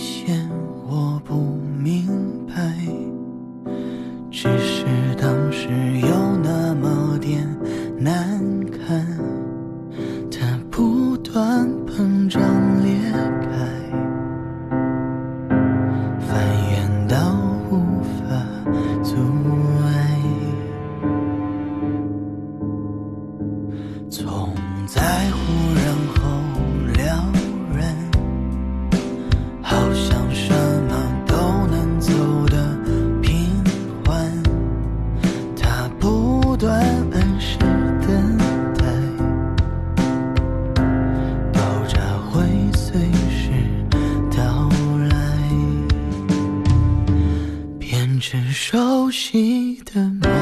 现我不明白，只是当时有那么点难堪，它不断膨胀裂开，蔓延到无法阻碍，总在忽然。清晨，熟悉的梦。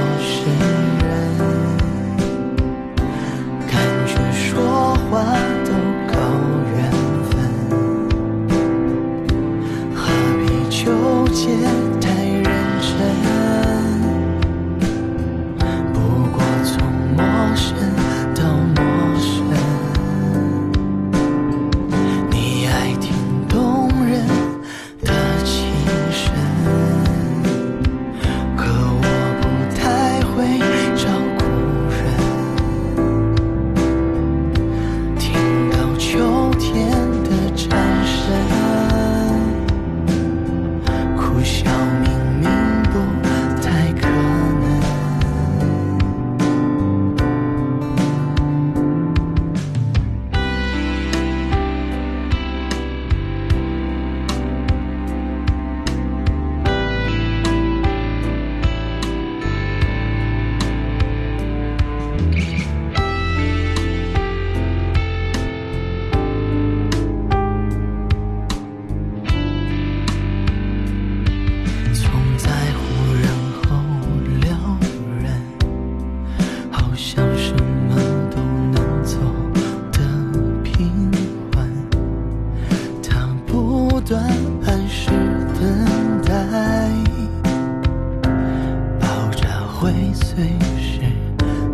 会随时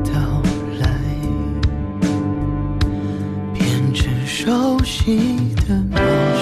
到来变成熟悉的猫